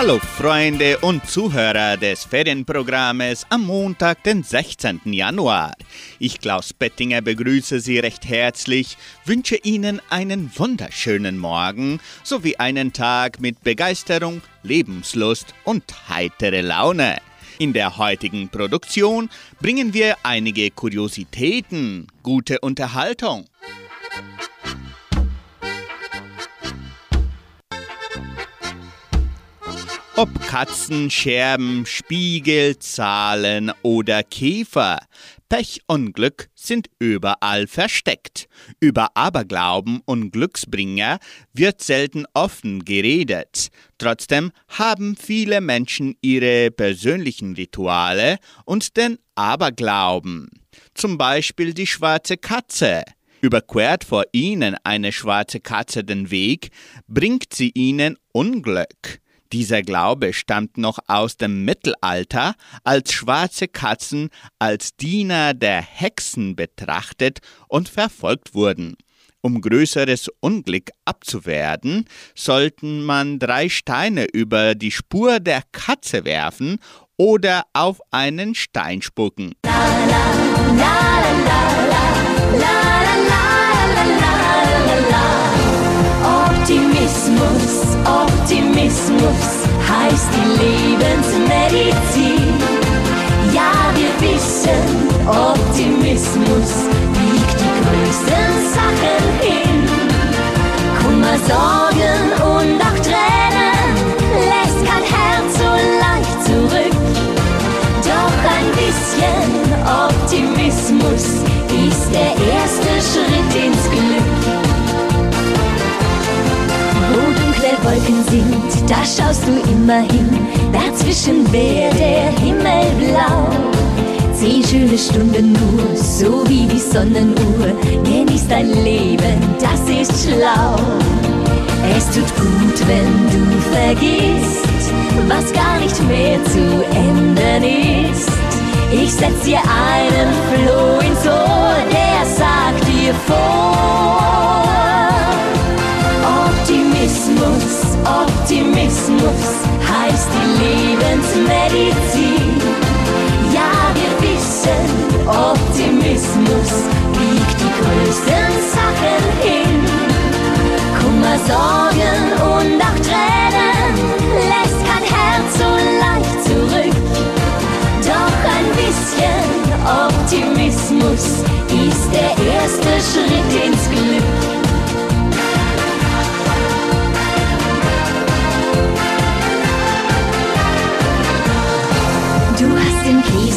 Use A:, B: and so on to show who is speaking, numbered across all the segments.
A: Hallo Freunde und Zuhörer des Ferienprogrammes am Montag, den 16. Januar. Ich, Klaus Bettinger, begrüße Sie recht herzlich, wünsche Ihnen einen wunderschönen Morgen sowie einen Tag mit Begeisterung, Lebenslust und heitere Laune. In der heutigen Produktion bringen wir einige Kuriositäten, gute Unterhaltung. Ob Katzen, Scherben, Spiegel, Zahlen oder Käfer, Pech und Glück sind überall versteckt. Über Aberglauben und Glücksbringer wird selten offen geredet. Trotzdem haben viele Menschen ihre persönlichen Rituale und den Aberglauben. Zum Beispiel die schwarze Katze. Überquert vor ihnen eine schwarze Katze den Weg, bringt sie ihnen Unglück. Dieser Glaube stammt noch aus dem Mittelalter, als schwarze Katzen als Diener der Hexen betrachtet und verfolgt wurden. Um größeres Unglück abzuwehren, sollten man drei Steine über die Spur der Katze werfen oder auf einen Stein spucken. La, la, la,
B: Optimismus, Optimismus heißt die Lebensmedizin. Ja, wir wissen, Optimismus wiegt die größten Sachen hin. Kummer, Sorgen und auch Tränen lässt kein Herz so leicht zurück. Doch ein bisschen Optimismus da schaust du immer hin. Dazwischen wäre der Himmel blau. Zehn schöne Stunden nur, so wie die Sonnenuhr. Genieß dein Leben, das ist schlau. Es tut gut, wenn du vergisst, was gar nicht mehr zu ändern ist. Ich setz dir einen Floh ins Ohr, der sagt dir vor. Optimismus, Optimismus heißt die Lebensmedizin. Ja, wir wissen, Optimismus wiegt die größten Sachen hin. Kummer, Sorgen und auch Tränen lässt kein Herz so leicht zurück. Doch ein bisschen Optimismus ist der erste Schritt ins Glück.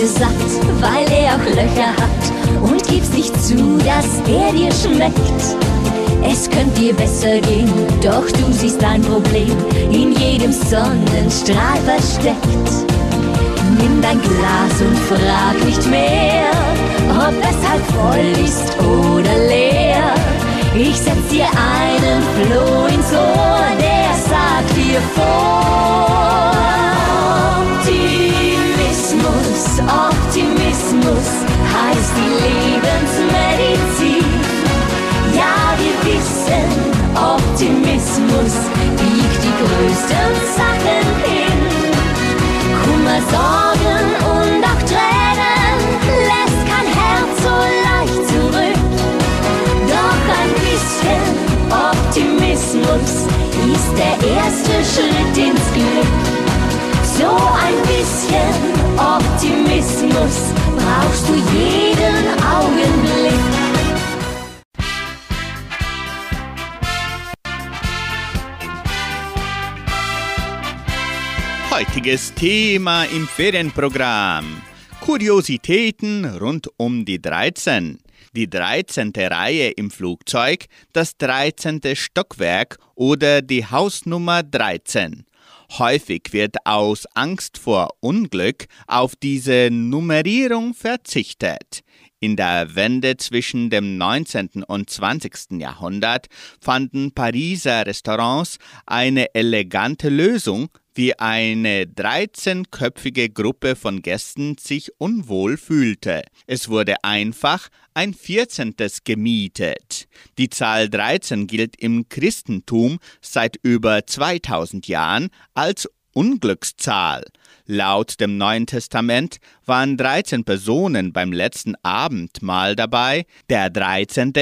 B: Käse satt, weil er auch Löcher hat und gibst nicht zu, dass er dir schmeckt. Es könnte dir besser gehen, doch du siehst dein Problem in jedem Sonnenstrahl versteckt. Nimm dein Glas und frag nicht mehr, ob es halb voll ist oder leer. Ich setz dir einen Floh ins Ohr, der sagt dir vor. Bisschen Optimismus brauchst du jeden Augenblick.
A: Heutiges Thema im Ferienprogramm. Kuriositäten rund um die 13. Die 13. Reihe im Flugzeug, das 13. Stockwerk oder die Hausnummer 13. Häufig wird aus Angst vor Unglück auf diese Nummerierung verzichtet. In der Wende zwischen dem 19. und 20. Jahrhundert fanden Pariser Restaurants eine elegante Lösung, wie eine 13-köpfige Gruppe von Gästen sich unwohl fühlte. Es wurde einfach ein 14. gemietet. Die Zahl 13 gilt im Christentum seit über 2000 Jahren als Unglückszahl. Laut dem Neuen Testament waren 13 Personen beim letzten Abendmahl dabei. Der 13.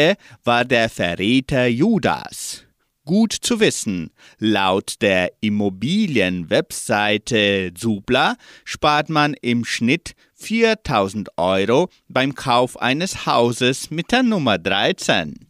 A: war der Verräter Judas. Gut zu wissen, laut der Immobilienwebseite Zubla spart man im Schnitt 4000 Euro beim Kauf eines Hauses mit der Nummer 13.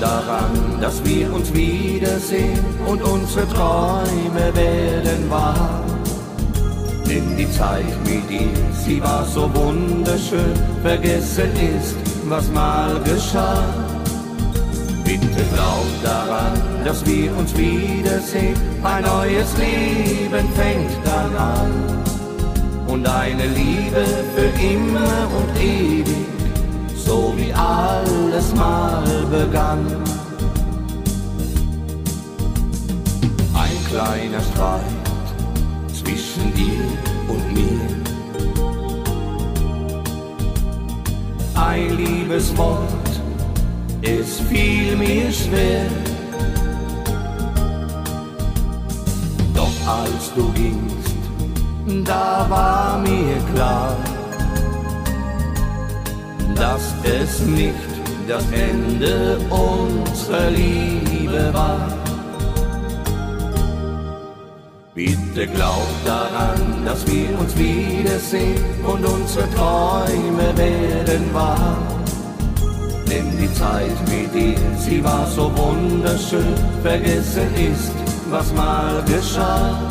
C: daran, dass wir uns wiedersehen und unsere Träume werden wahr. Denn die Zeit mit dir, sie war so wunderschön, vergessen ist, was mal geschah. Bitte glaub daran, dass wir uns wiedersehen, ein neues Leben fängt dann an. Und eine Liebe für immer und ewig so wie alles mal begann. Ein kleiner Streit zwischen dir und mir. Ein Liebeswort, es fiel mir schwer. Doch als du gingst, da war mir klar, dass es nicht das Ende unserer Liebe war. Bitte glaub daran, dass wir uns wiedersehen und unsere Träume werden wahr. Denn die Zeit mit dir, sie war so wunderschön, vergessen ist, was mal geschah.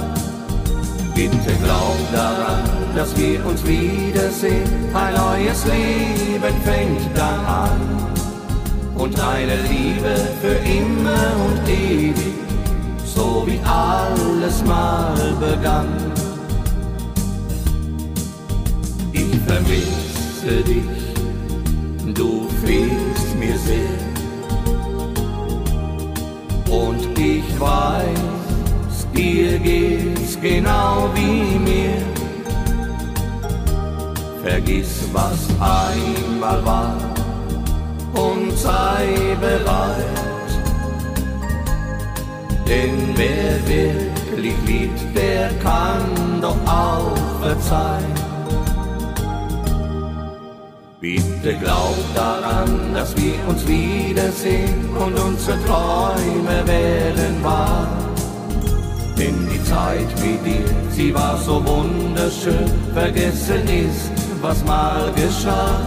C: Bitte glaub daran, dass wir uns wiedersehen. Ein neues Leben fängt dann an. Und eine Liebe für immer und ewig, so wie alles mal begann. Ich vermisse dich, du fehlst mir sehr. Und ich weiß, dir geht's genau wie mir. Vergiss, was einmal war und sei bereit. Denn wer wirklich liebt, der kann doch auch verzeihen. Bitte glaub daran, dass wir uns wiedersehen und unsere Träume werden wahr. Zeit mit dir, sie war so wunderschön, vergessen ist, was mal geschah.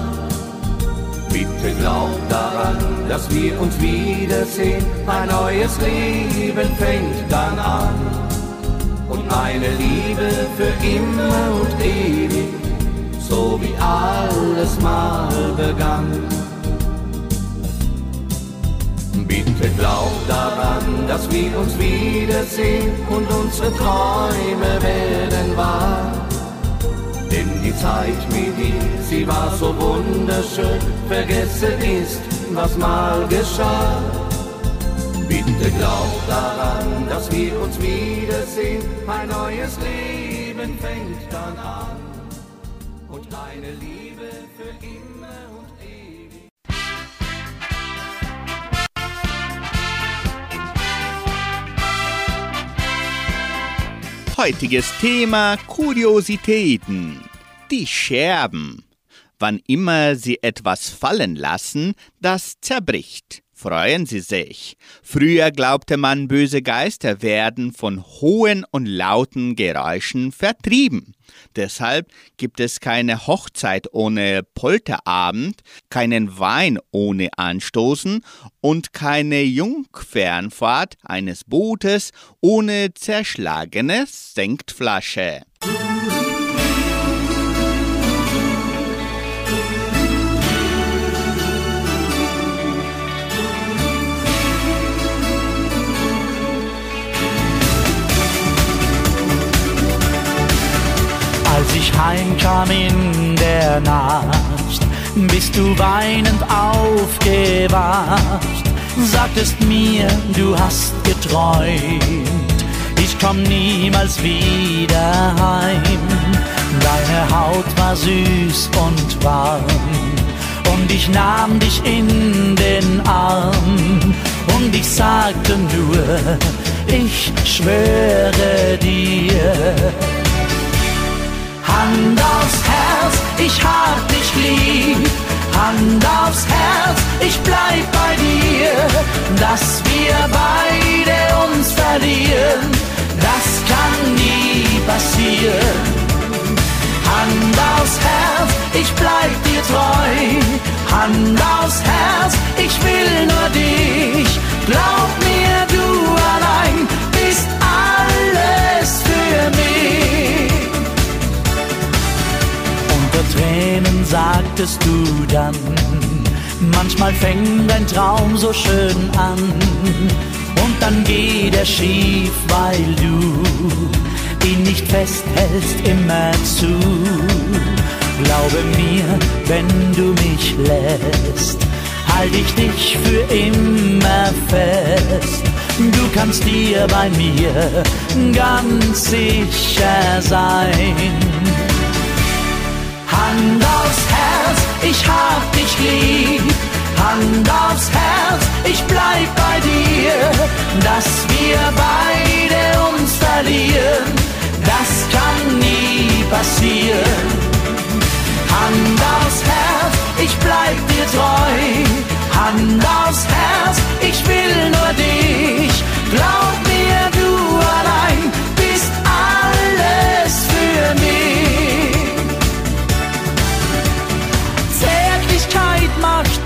C: Bitte glaub daran, dass wir uns wiedersehen, ein neues Leben fängt dann an. Und eine Liebe für immer und ewig, so wie alles mal begann. Bitte glaub daran, dass wir uns wiedersehen und unsere Träume werden wahr. Denn die Zeit mit dir, sie war so wunderschön, vergessen ist, was mal geschah. Bitte glaub daran, dass wir uns wiedersehen, ein neues Leben fängt dann an. Und eine Liebe für immer
A: Heutiges Thema Kuriositäten. Die Scherben. Wann immer Sie etwas fallen lassen, das zerbricht. Freuen Sie sich. Früher glaubte man, böse Geister werden von hohen und lauten Geräuschen vertrieben. Deshalb gibt es keine Hochzeit ohne Polterabend, keinen Wein ohne Anstoßen und keine Jungfernfahrt eines Bootes ohne zerschlagene Senktflasche.
D: Ich heimkam in der Nacht, bist du weinend aufgewacht. sagtest mir, du hast geträumt, ich komm niemals wieder heim. Deine Haut war süß und warm und ich nahm dich in den Arm und ich sagte nur, ich schwöre dir. Hand aufs Herz, ich hab dich lieb. Hand aufs Herz, ich bleib bei dir. Dass wir beide uns verlieren, das kann nie passieren. Hand aufs Herz, ich bleib dir treu. Hand aufs Herz, ich will nur dich. Glaub mir, du allein bist alles für mich. Tränen sagtest du dann, manchmal fängt ein Traum so schön an. Und dann geht er schief, weil du ihn nicht festhältst immer zu. Glaube mir, wenn du mich lässt, halt ich dich für immer fest. Du kannst dir bei mir ganz sicher sein. Hand aufs Herz, ich hab dich lieb. Hand aufs Herz, ich bleib bei dir. Dass wir beide uns verlieren, das kann nie passieren. Hand aufs Herz, ich bleib dir treu. Hand aufs Herz, ich will nur dich. Glaub mir, du allein bist alles für mich.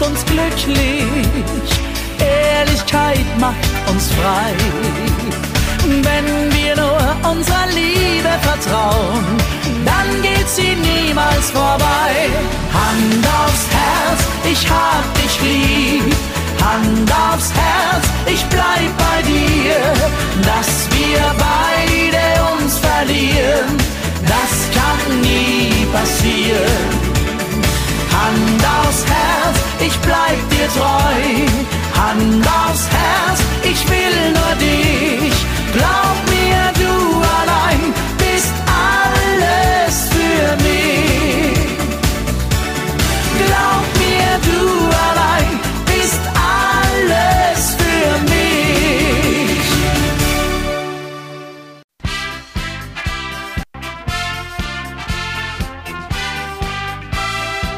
D: Uns glücklich, Ehrlichkeit macht uns frei. Wenn wir nur unserer Liebe vertrauen, dann geht sie niemals vorbei. Hand aufs Herz, ich hab dich lieb. Hand aufs Herz, ich bleib bei dir. Dass wir beide uns verlieren, das kann nie passieren. Hand aufs Herz, ich bleib dir treu. Hand aufs Herz, ich will nur dich. Glaub mir, du allein bist alles für mich. Glaub mir, du allein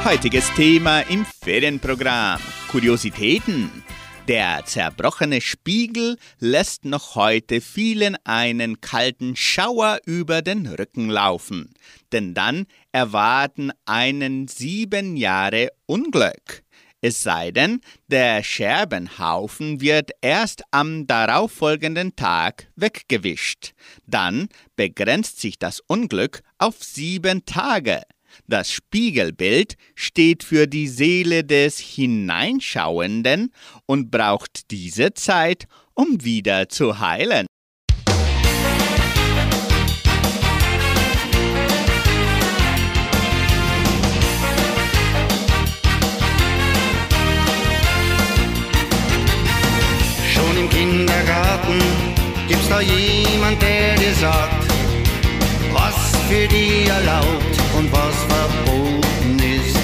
A: Heutiges Thema im Ferienprogramm. Kuriositäten. Der zerbrochene Spiegel lässt noch heute vielen einen kalten Schauer über den Rücken laufen, denn dann erwarten einen sieben Jahre Unglück. Es sei denn, der Scherbenhaufen wird erst am darauffolgenden Tag weggewischt. Dann begrenzt sich das Unglück auf sieben Tage. Das Spiegelbild steht für die Seele des Hineinschauenden und braucht diese Zeit, um wieder zu heilen.
E: Schon im Kindergarten gibt's da jemand, der dir sagt, für dich erlaubt und was verboten ist.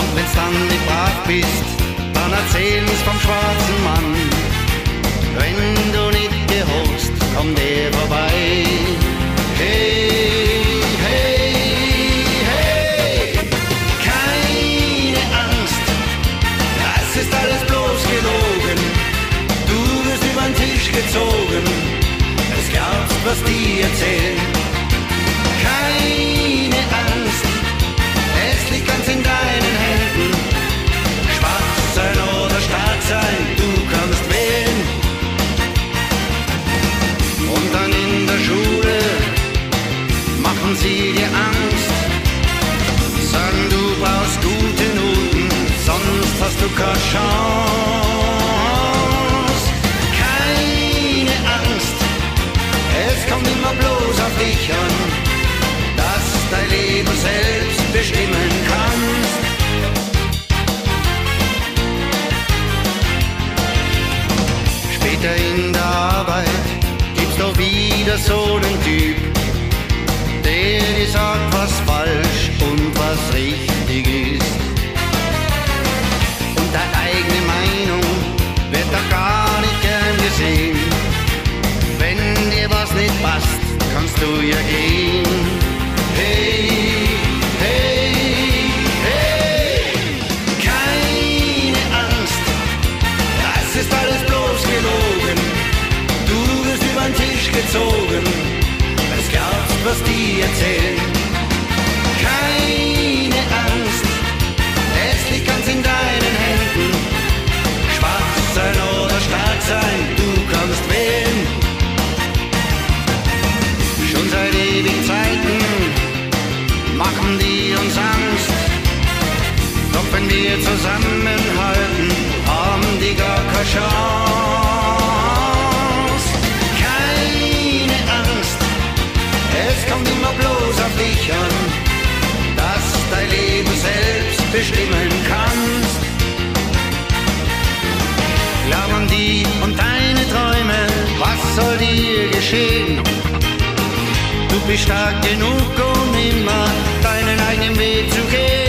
E: Und wenn's dann nicht brav bist, dann erzähl's vom schwarzen Mann. Wenn du nicht gehorchst, kommt der vorbei. Was die erzählen. Keine Angst, es liegt ganz in deinen Händen. Schwach sein oder stark sein, du kannst wählen. Und dann in der Schule machen sie dir Angst. Sagen, du brauchst gute Noten, sonst hast du keine Chance. bestimmen kannst. Später in der Arbeit gibt's doch wieder so einen Typ, der dir sagt, was falsch und was richtig ist. Und deine eigene Meinung wird doch gar nicht gern gesehen. Wenn dir was nicht passt, kannst du ja gehen. Was die erzählen. Keine Angst, es liegt ganz in deinen Händen. Schwach sein oder stark sein, du kannst wählen. Schon seit ewigen Zeiten machen die uns Angst. Doch wenn wir zusammenhalten, haben die gar keine Chance. Dich dass dein Leben selbst bestimmen kannst. Glaub an die und deine Träume, was soll dir geschehen? Du bist stark genug, um immer deinen eigenen Weg zu gehen.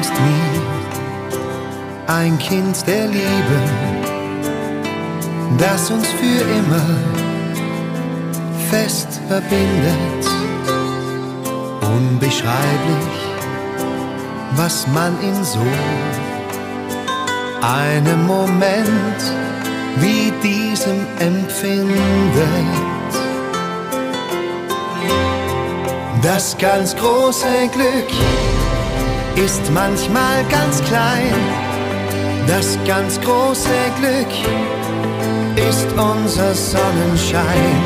F: Schenkst mir ein Kind der Liebe das uns für immer fest verbindet. Unbeschreiblich, was man in so einem Moment wie diesem empfindet. Das ganz große Glück ist manchmal ganz klein. Das ganz große Glück ist unser Sonnenschein.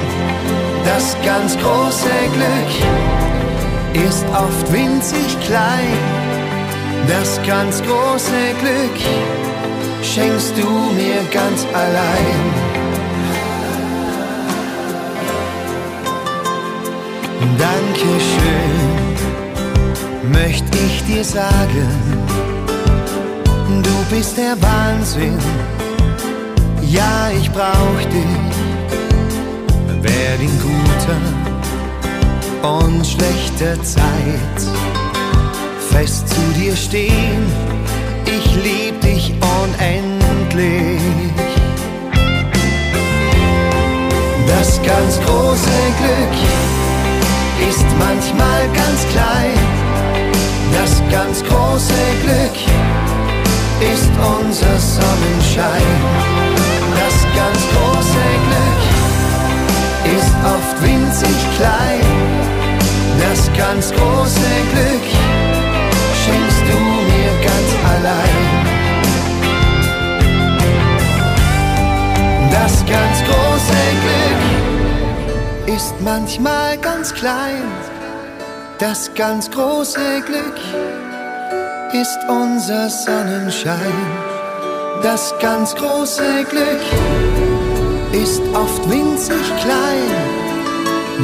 F: Das ganz große Glück ist oft winzig klein. Das ganz große Glück schenkst du mir ganz allein. Dankeschön, möchte ich dir sagen. Du bist der Wahnsinn ja, ich brauch dich, werd in guter und schlechter Zeit fest zu dir stehen. Ich lieb dich unendlich. Das ganz große Glück ist manchmal ganz klein. Das ganz große Glück ist unser Sonnenschein. Das ganz große Glück ist oft winzig klein. Das ganz große Glück schenkst du mir ganz allein. Das ganz große Glück ist manchmal ganz klein. Das ganz große Glück ist unser Sonnenschein. Das ganz große Glück ist oft winzig klein.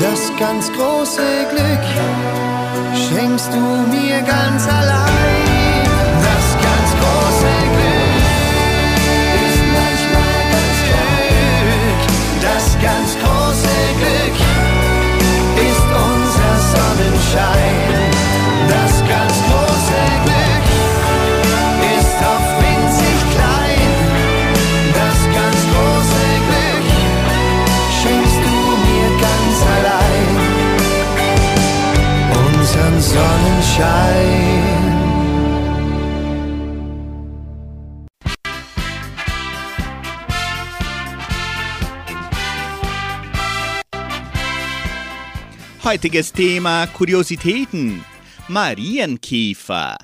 F: Das ganz große Glück schenkst du mir ganz allein.
A: Heutiges Thema Kuriositäten. Marienkäfer.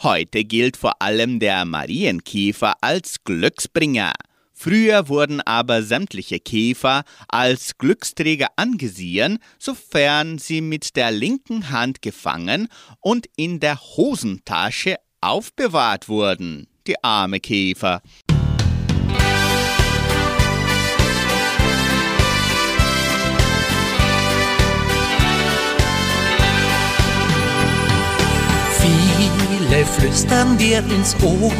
A: Heute gilt vor allem der Marienkäfer als Glücksbringer. Früher wurden aber sämtliche Käfer als Glücksträger angesehen, sofern sie mit der linken Hand gefangen und in der Hosentasche aufbewahrt wurden. Die arme Käfer.
G: Viele flüstern dir ins Ohr,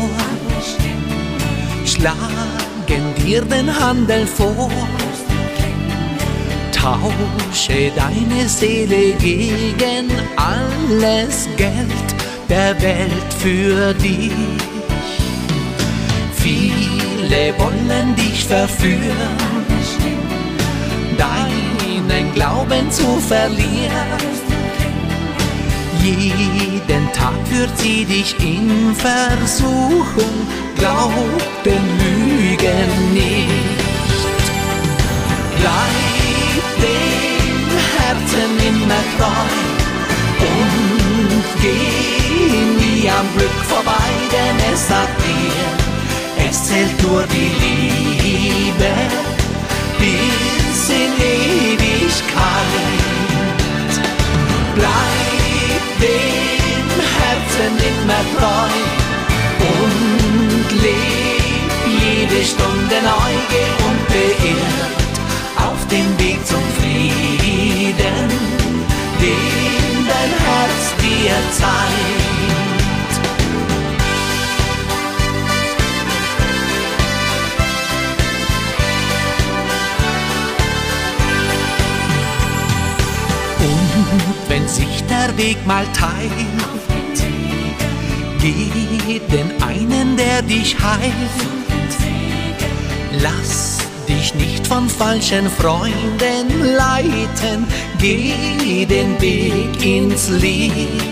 G: schlagen dir den Handel vor. Tausche deine Seele gegen alles Geld der Welt für dich. Viele wollen dich verführen, deinen Glauben zu verlieren. Jeden Tag führt sie dich in Versuchung, glaub den Lügen nicht. Bleib dem Herzen immer treu und geh nie am Glück vorbei, denn es sagt dir, es zählt nur die Liebe bis in Ewigkeit. Dem Herzen immer treu und leb jede Stunde neu und beirrt auf dem Weg zum Frieden, den dein Herz dir zeigt. Sich der Weg mal teilt, geh den einen, der dich heilt. Lass dich nicht von falschen Freunden leiten, geh den Weg ins Licht.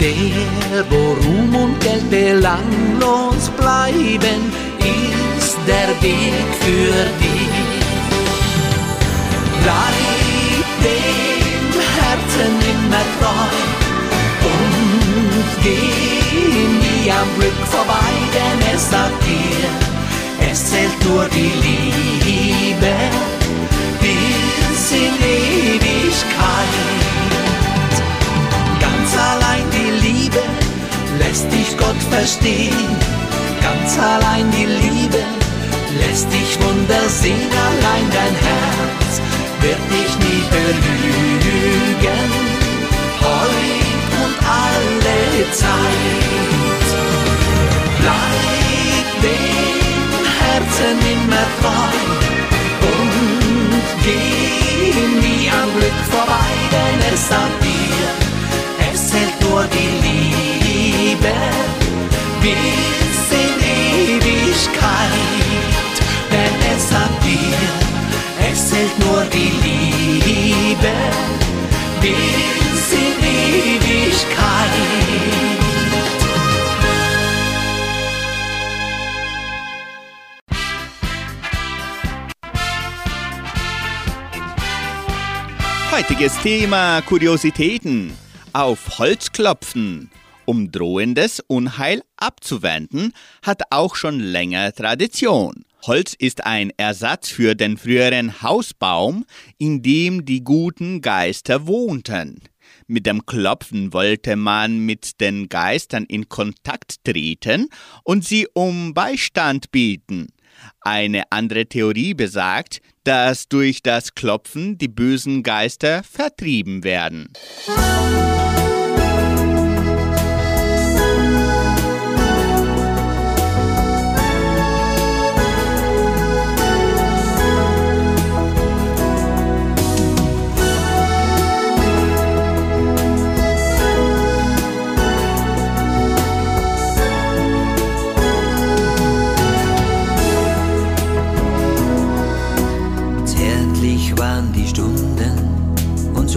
G: Der, wo Ruhm und Geld belanglos bleiben, ist der Weg für dich. Bleib immer treu. Und geh nie am Glück vorbei, denn es sagt dir, es zählt nur die Liebe bis in Ewigkeit. Ganz allein die Liebe lässt dich Gott verstehen, ganz allein die Liebe lässt dich Wunder sehen, allein dein Herz wird dich nie belügen, heut und alle Zeit. Bleib dem Herzen immer treu und geh nie am Glück vorbei, denn es sagt dir, es zählt nur die Liebe bis in Ewigkeit, denn es sagt dir, es zählt nur die Liebe bis in Ewigkeit.
A: Heutiges Thema Kuriositäten. Auf Holz klopfen. Um drohendes Unheil abzuwenden, hat auch schon länger Tradition. Holz ist ein Ersatz für den früheren Hausbaum, in dem die guten Geister wohnten. Mit dem Klopfen wollte man mit den Geistern in Kontakt treten und sie um Beistand bieten. Eine andere Theorie besagt, dass durch das Klopfen die bösen Geister vertrieben werden.
H: Zärtlich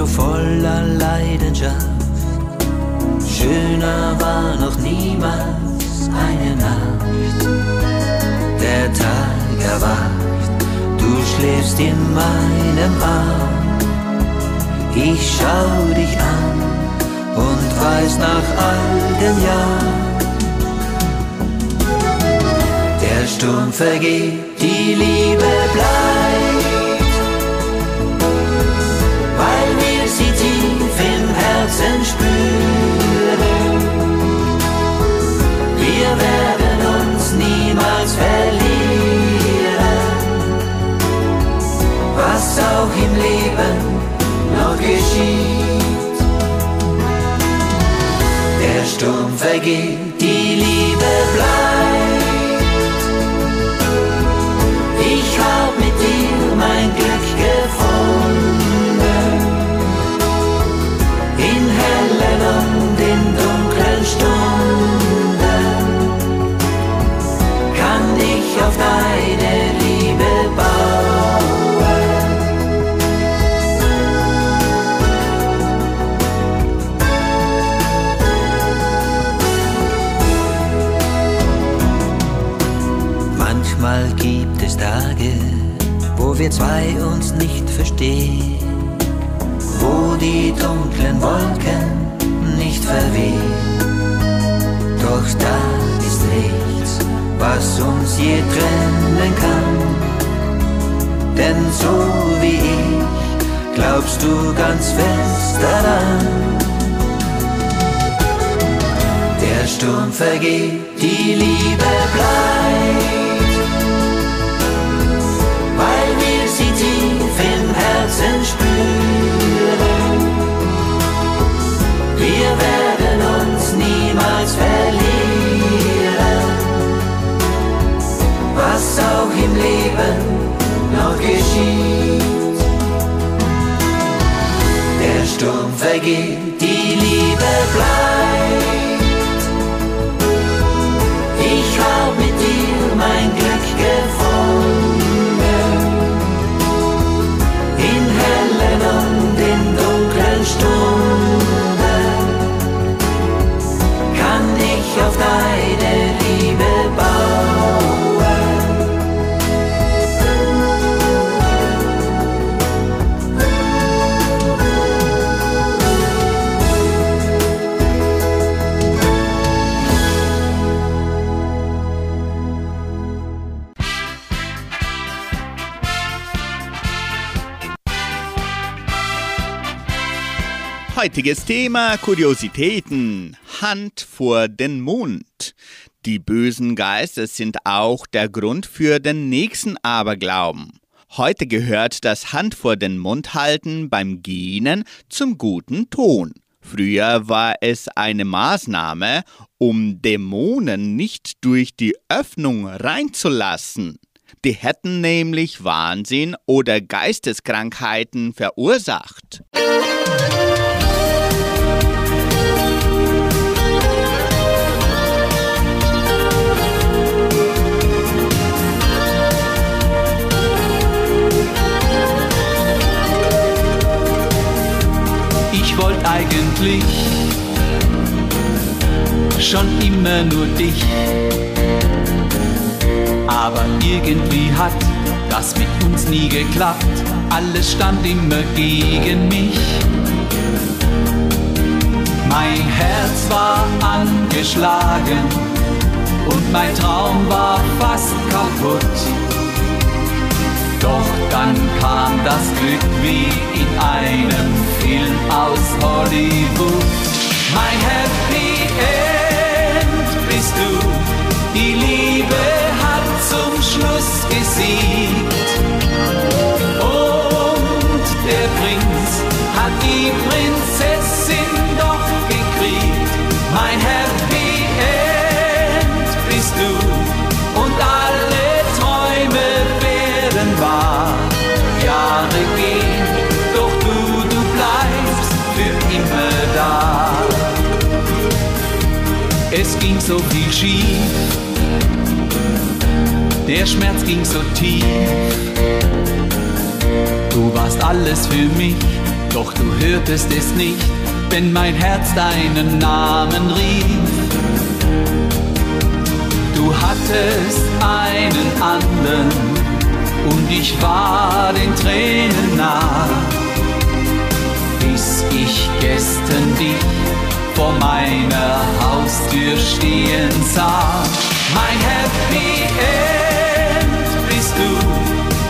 H: so voller Leidenschaft. Schöner war noch niemals eine Nacht. Der Tag erwacht, du schläfst in meinem Arm. Ich schau dich an und weiß nach all den Jahren, der Sturm vergeht, die Liebe bleibt, Herzen spüren. Wir werden uns niemals verlieren, was auch im Leben noch geschieht. Der Sturm vergeht, die Liebe bleibt. Ich hab mit auf deine Liebe bauen. Manchmal gibt es Tage, wo wir zwei uns nicht verstehen, wo die dunklen Wolken nicht verwehen. Doch da ist nichts, was uns je trennen kann. Denn so wie ich, glaubst du ganz fest daran. Der Sturm vergeht, die Liebe bleibt, weil wir sie tief im Herzen spüren. Wir werden uns niemals verlieren, was auch im Leben noch geschieht. Der Sturm vergeht, die Liebe bleibt.
A: Heutiges Thema Kuriositäten. Hand vor den Mund. Die bösen Geister sind auch der Grund für den nächsten Aberglauben. Heute gehört das Hand vor den Mund halten beim Gähnen zum guten Ton. Früher war es eine Maßnahme, um Dämonen nicht durch die Öffnung reinzulassen. Die hätten nämlich Wahnsinn oder Geisteskrankheiten verursacht.
D: Ich wollte eigentlich schon immer nur dich. Aber irgendwie hat das mit uns nie geklappt. Alles stand immer gegen mich. Mein Herz war angeschlagen und mein Traum war fast kaputt. Doch dann kam das Glück wie in einem Film aus Hollywood. Mein Happy End bist du, die Liebe hat zum Schluss gesiegt. Und der Prinz hat die Prinzessin doch gekriegt. Mein Happy so viel schief. Der Schmerz ging so tief. Du warst alles für mich, doch du hörtest es nicht, wenn mein Herz deinen Namen rief. Du hattest einen anderen und ich war den Tränen nah, bis
B: ich gestern dich vor meiner Haustür stehen sah. Mein Happy End bist du,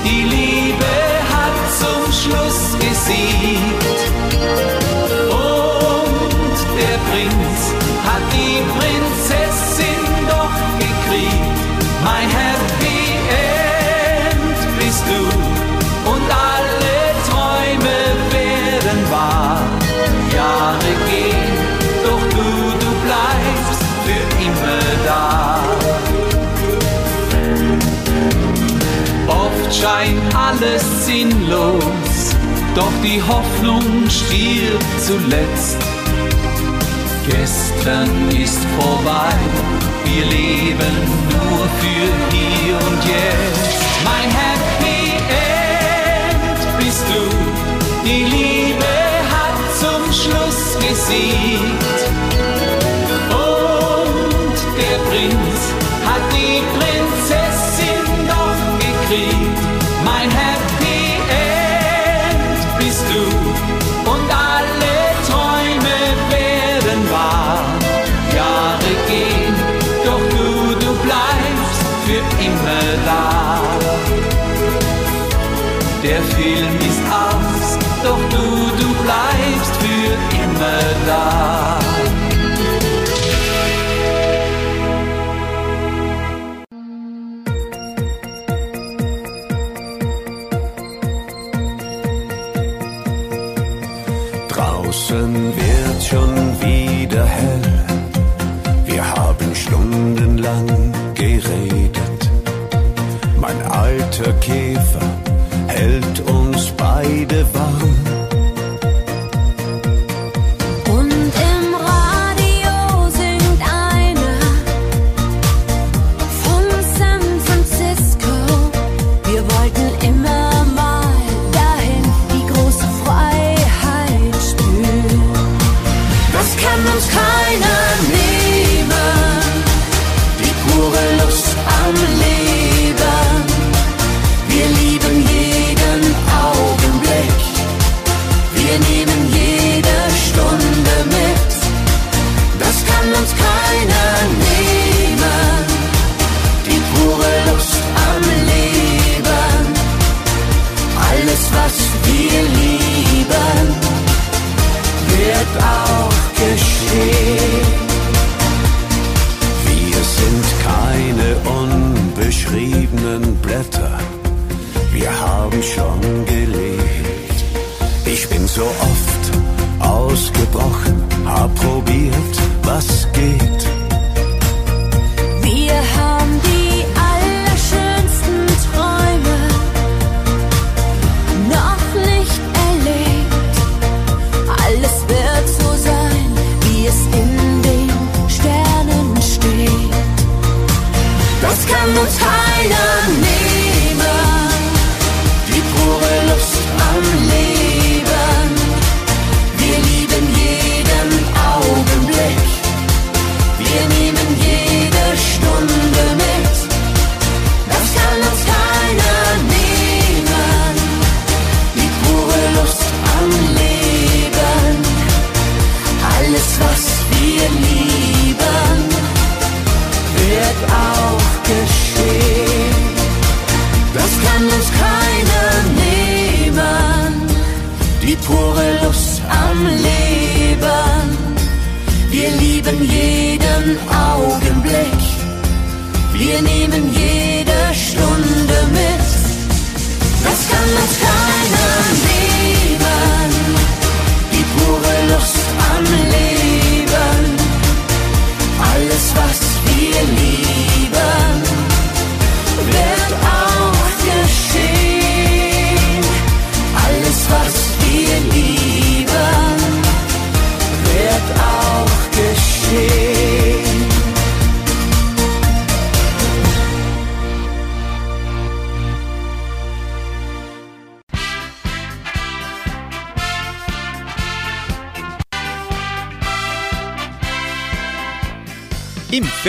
B: die Liebe hat zum Schluss gesiegt. sinnlos, doch die Hoffnung stirbt zuletzt. Gestern ist vorbei, wir leben nur für hier und jetzt. Mein Happy End bist du, die Liebe hat zum Schluss gesiegt.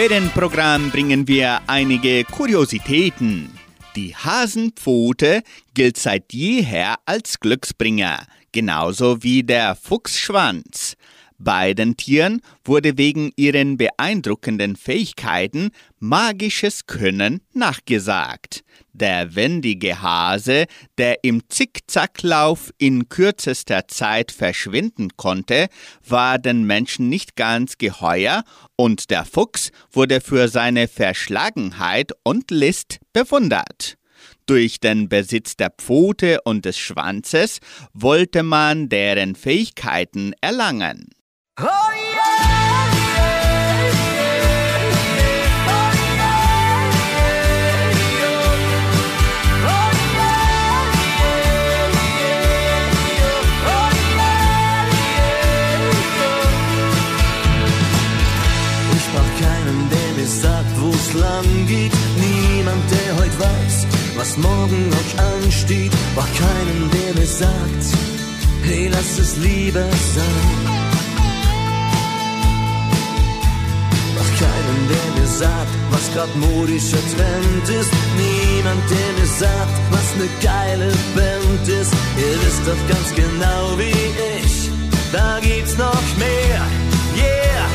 A: Ferienprogramm bringen wir einige Kuriositäten. Die Hasenpfote gilt seit jeher als Glücksbringer, genauso wie der Fuchsschwanz. Beiden Tieren wurde wegen ihren beeindruckenden Fähigkeiten magisches Können nachgesagt. Der wendige Hase, der im Zickzacklauf in kürzester Zeit verschwinden konnte, war den Menschen nicht ganz geheuer und der Fuchs wurde für seine Verschlagenheit und List bewundert. Durch den Besitz der Pfote und des Schwanzes wollte man deren Fähigkeiten erlangen. Oh yeah!
I: Lang geht. Niemand, der heute weiß, was morgen noch ansteht. War keinen, der mir sagt, hey, lass es lieber sein. keinen, der mir sagt, was grad modischer Trend ist. Niemand, der mir sagt, was ne geile Band ist. Ihr wisst doch ganz genau wie ich, da gibt's noch mehr. Yeah.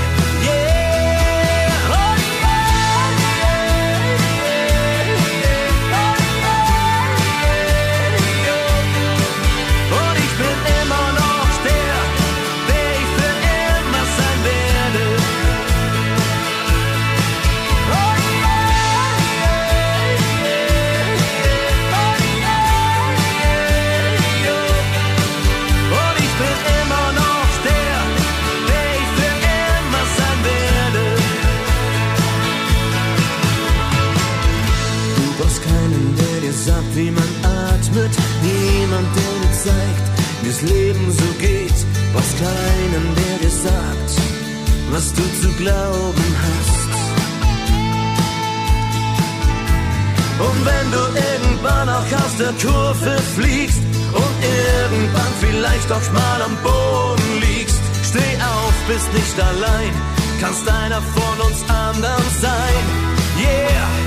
I: Wie's Leben so geht, was keinem, der dir sagt, was du zu glauben hast. Und wenn du irgendwann auch aus der Kurve fliegst und irgendwann vielleicht auch mal am Boden liegst, steh auf, bist nicht allein, kannst einer von uns anderen sein. Yeah.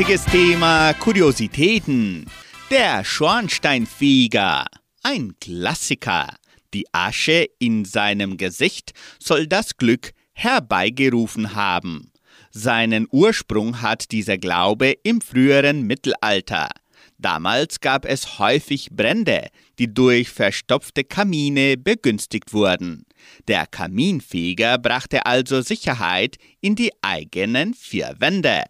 A: Heutiges Thema Kuriositäten. Der Schornsteinfeger. Ein Klassiker. Die Asche in seinem Gesicht soll das Glück herbeigerufen haben. Seinen Ursprung hat dieser Glaube im früheren Mittelalter. Damals gab es häufig Brände, die durch verstopfte Kamine begünstigt wurden. Der Kaminfeger brachte also Sicherheit in die eigenen vier Wände.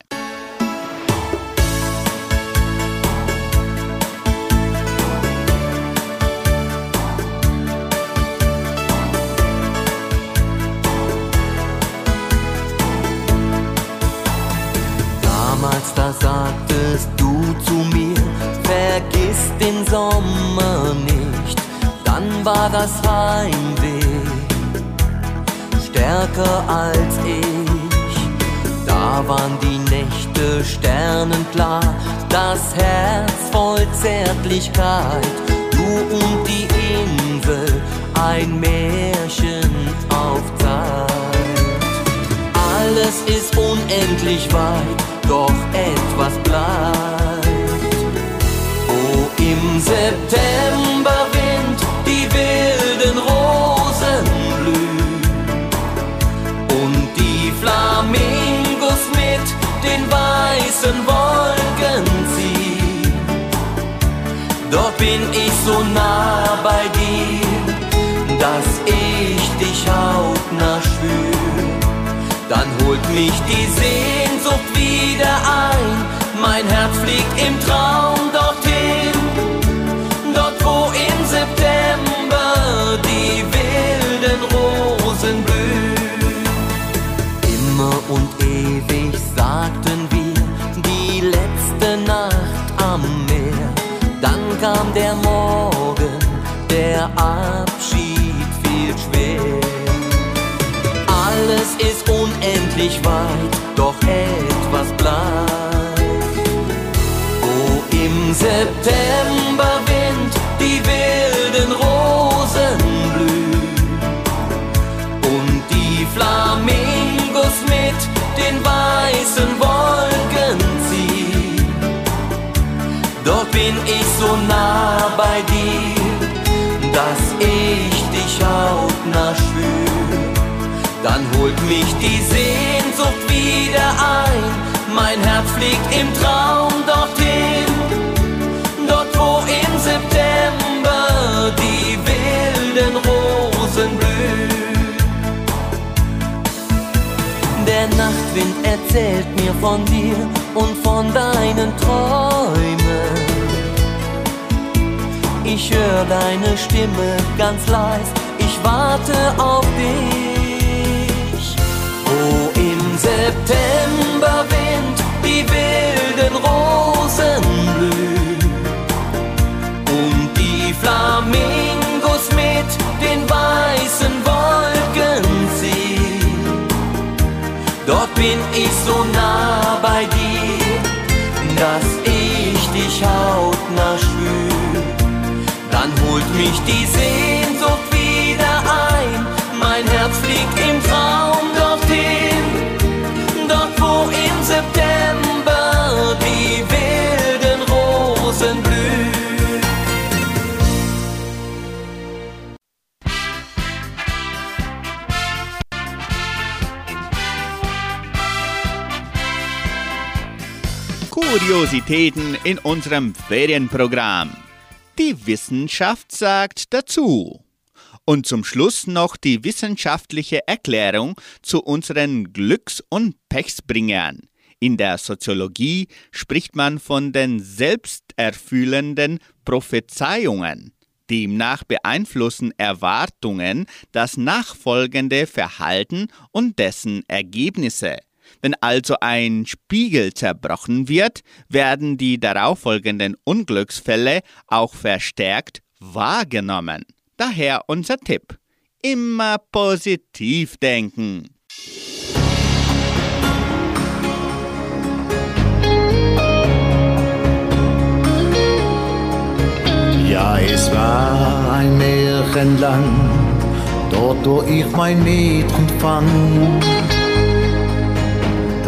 H: Sommer nicht, dann war das Heimweh stärker als ich. Da waren die Nächte sternenklar, das Herz voll Zärtlichkeit, du und die Insel, ein Märchen auf Zeit. Alles ist unendlich weit, doch etwas bleibt. Im Septemberwind die wilden Rosen blühen und die Flamingos mit den weißen Wolken ziehen. Dort bin ich so nah bei dir, dass ich dich hautnah spür. Dann holt mich die Sehnsucht wieder ein, mein Herz fliegt im Traum unendlich weit, doch etwas bleibt. Oh, im Septemberwind die wilden Rosen blühen und die Flamingos mit den weißen Wolken ziehen. Dort bin ich so nah bei dir, dass ich dich hautnah spür. Dann holt mich die Sehnsucht wieder ein, mein Herz fliegt im Traum dorthin, dort wo im September die wilden Rosen blühen. Der Nachtwind erzählt mir von dir und von deinen Träumen. Ich höre deine Stimme ganz leis, ich warte auf dich. Septemberwind die wilden Rosen blühen und die Flamingos mit den weißen Wolken ziehen. Dort bin ich so nah bei dir, dass ich dich hautnah spür. Dann holt mich die Sehnsucht wieder ein, mein Herz fliegt im Traum
A: Kuriositäten in unserem Ferienprogramm. Die Wissenschaft sagt dazu. Und zum Schluss noch die wissenschaftliche Erklärung zu unseren Glücks- und Pechsbringern. In der Soziologie spricht man von den selbsterfüllenden Prophezeiungen. Demnach beeinflussen Erwartungen das nachfolgende Verhalten und dessen Ergebnisse. Wenn also ein Spiegel zerbrochen wird, werden die darauffolgenden Unglücksfälle auch verstärkt wahrgenommen. Daher unser Tipp. Immer positiv denken.
E: Ja, es war ein Märchenland, dort wo ich mein Mädchen fand.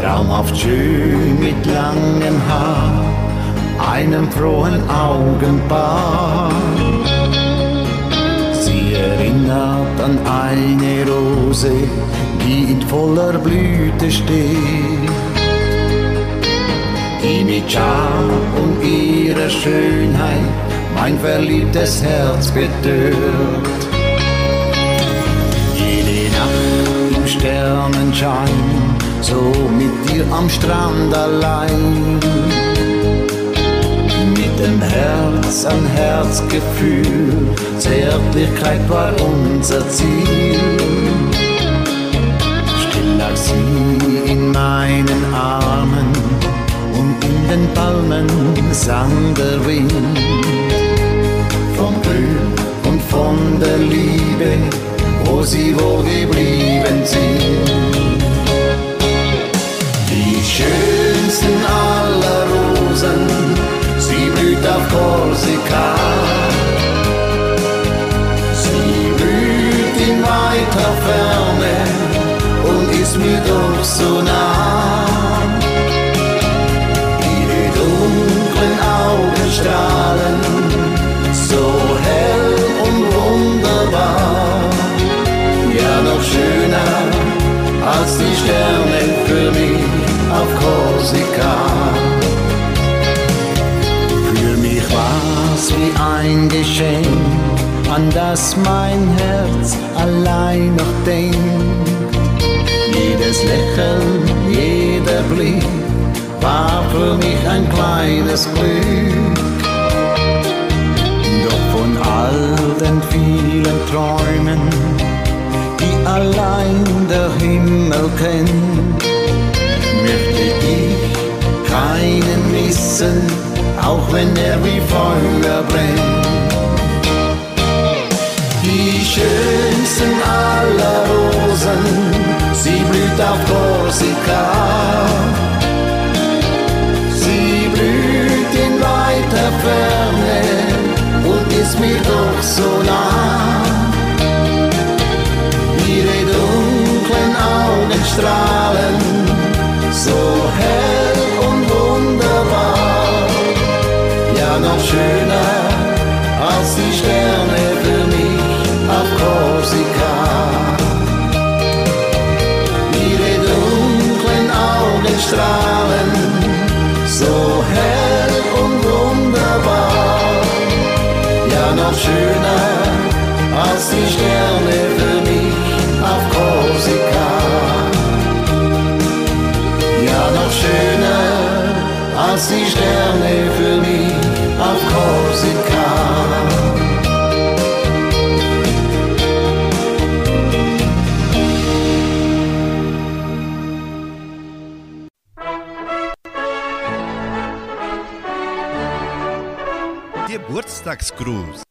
E: Traumhaft schön mit langem Haar, einem frohen Augenpaar. Sie erinnert an eine Rose, die in voller Blüte steht die mit Charme und ihrer Schönheit mein verliebtes Herz betört. Jede Nacht im Sternenschein, so mit dir am Strand allein. Mit dem Herz an Herz Gefühl, Zärtlichkeit war unser Ziel. Still lag sie in meinen Armen und in den Palmen sang der Wind. vom Glück und von der Liebe, wo sie wohl geblieben sind. Schönsten aller Rosen, sie blüht auf Korsika. Sie blüht in weiter Ferne und ist mir doch so nah.
J: Geburtstagsgruß.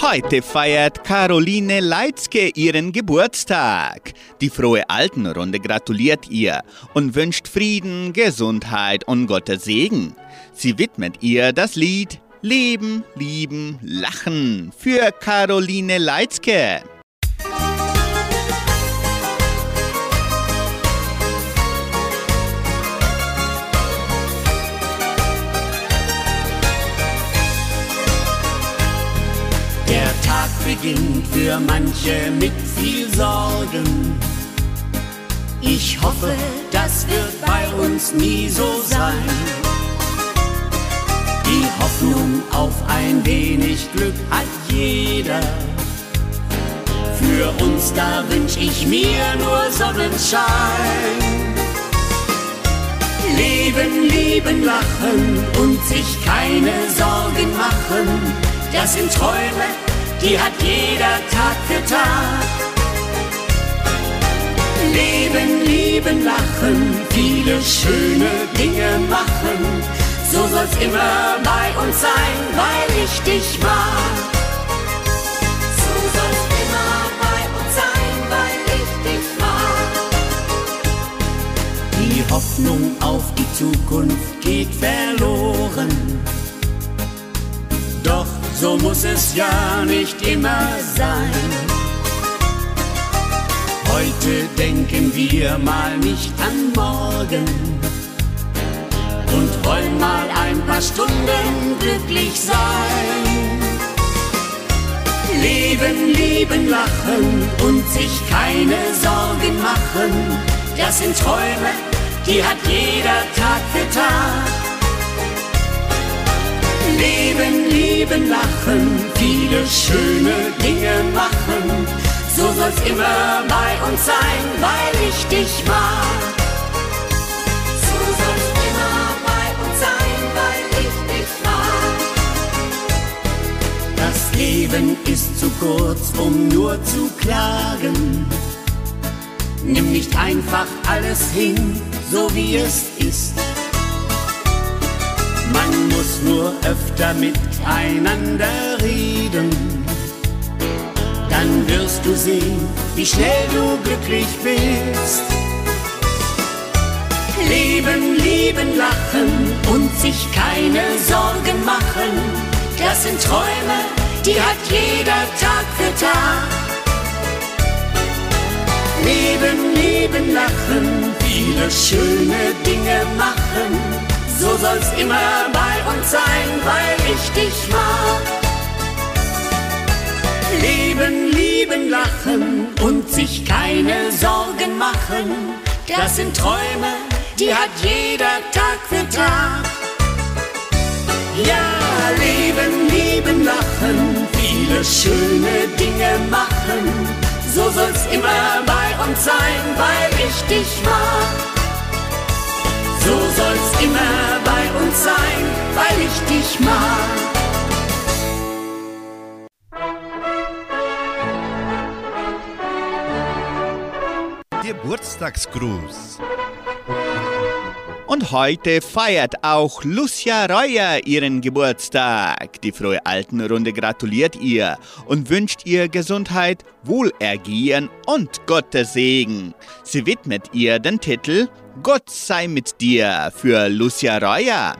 A: Heute feiert Caroline Leitzke ihren Geburtstag. Die frohe Altenrunde gratuliert ihr und wünscht Frieden, Gesundheit und Gottes Segen. Sie widmet ihr das Lied Leben, Lieben, Lachen für Caroline Leitzke.
K: Beginnt für manche mit viel Sorgen. Ich hoffe, das wird bei uns nie so sein. Die Hoffnung auf ein wenig Glück hat jeder. Für uns da wünsch ich mir nur Sonnenschein. Leben, lieben, lachen und sich keine Sorgen machen. Das sind Träume, die hat jeder Tag für Tag. Leben, lieben, lachen, viele schöne Dinge machen. So soll's immer bei uns sein, weil ich dich mag. So soll's immer bei uns sein, weil ich dich mag. Die Hoffnung auf die Zukunft geht verloren. So muss es ja nicht immer sein. Heute denken wir mal nicht an morgen und wollen mal ein paar Stunden glücklich sein. Leben, lieben, lachen und sich keine Sorgen machen, das sind Träume, die hat jeder Tag für Tag. Leben, lieben, lachen, viele schöne Dinge machen. So soll's immer bei uns sein, weil ich dich mag. So soll's immer bei uns sein, weil ich dich mag. Das Leben ist zu kurz, um nur zu klagen. Nimm nicht einfach alles hin, so wie es ist. Man muss nur öfter miteinander reden. Dann wirst du sehen, wie schnell du glücklich bist. Leben, lieben, lachen und sich keine Sorgen machen. Das sind Träume, die hat jeder Tag für Tag. Leben, lieben, lachen, viele schöne Dinge machen. So soll's immer bei uns sein, weil ich dich mag. Leben, lieben, lachen und sich keine Sorgen machen. Das sind Träume, die hat jeder Tag für Tag. Ja, leben, lieben, lachen, viele schöne Dinge machen. So soll's immer bei uns sein, weil ich dich mag. So soll's
J: Geburtstagsgruß.
F: Und heute feiert auch Lucia Reuer ihren Geburtstag. Die frohe Altenrunde gratuliert ihr und wünscht ihr Gesundheit, Wohlergehen und Gottes Segen. Sie widmet ihr den Titel Gott sei mit dir für Lucia Reuer.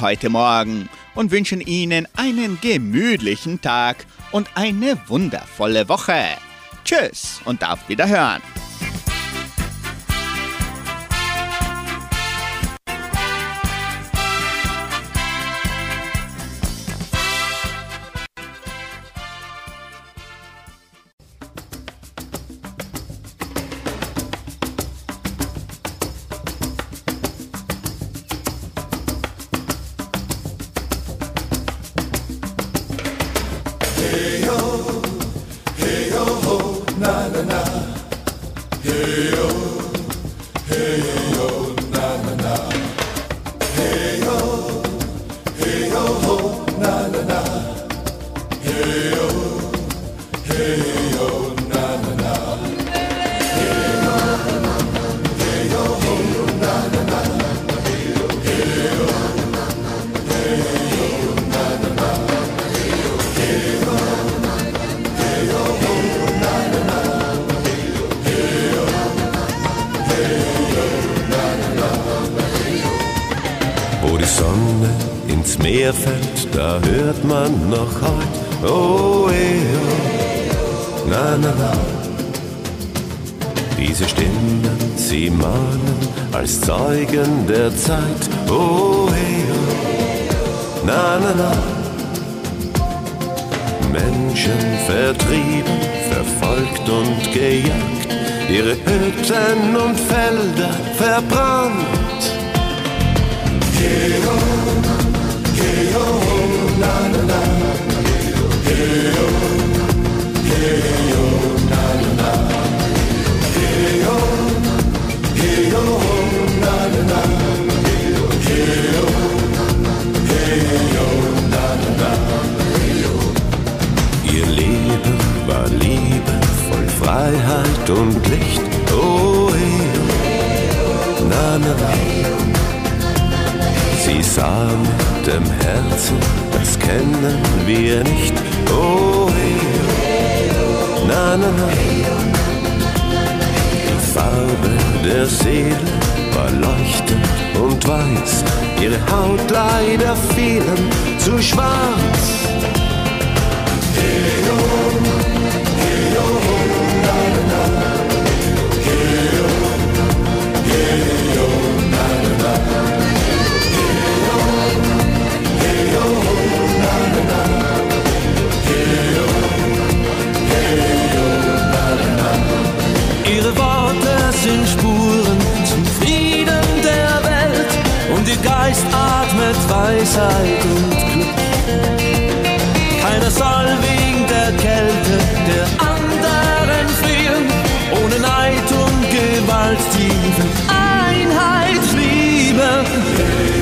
F: Heute Morgen und wünschen Ihnen einen gemütlichen Tag und eine wundervolle Woche. Tschüss und auf Wiederhören.
L: Na
M: Hütten und Felder verbrannt. Dem Herzen, das kennen wir nicht. Oh, hey, na, na, na. Die Farbe der Seele war leuchtend und weiß, ihre Haut leider vielen zu schwarz.
I: Weisheit und Glück. Keiner soll wegen der Kälte der anderen frieren, ohne Neid und Gewalt die Einheit lieben.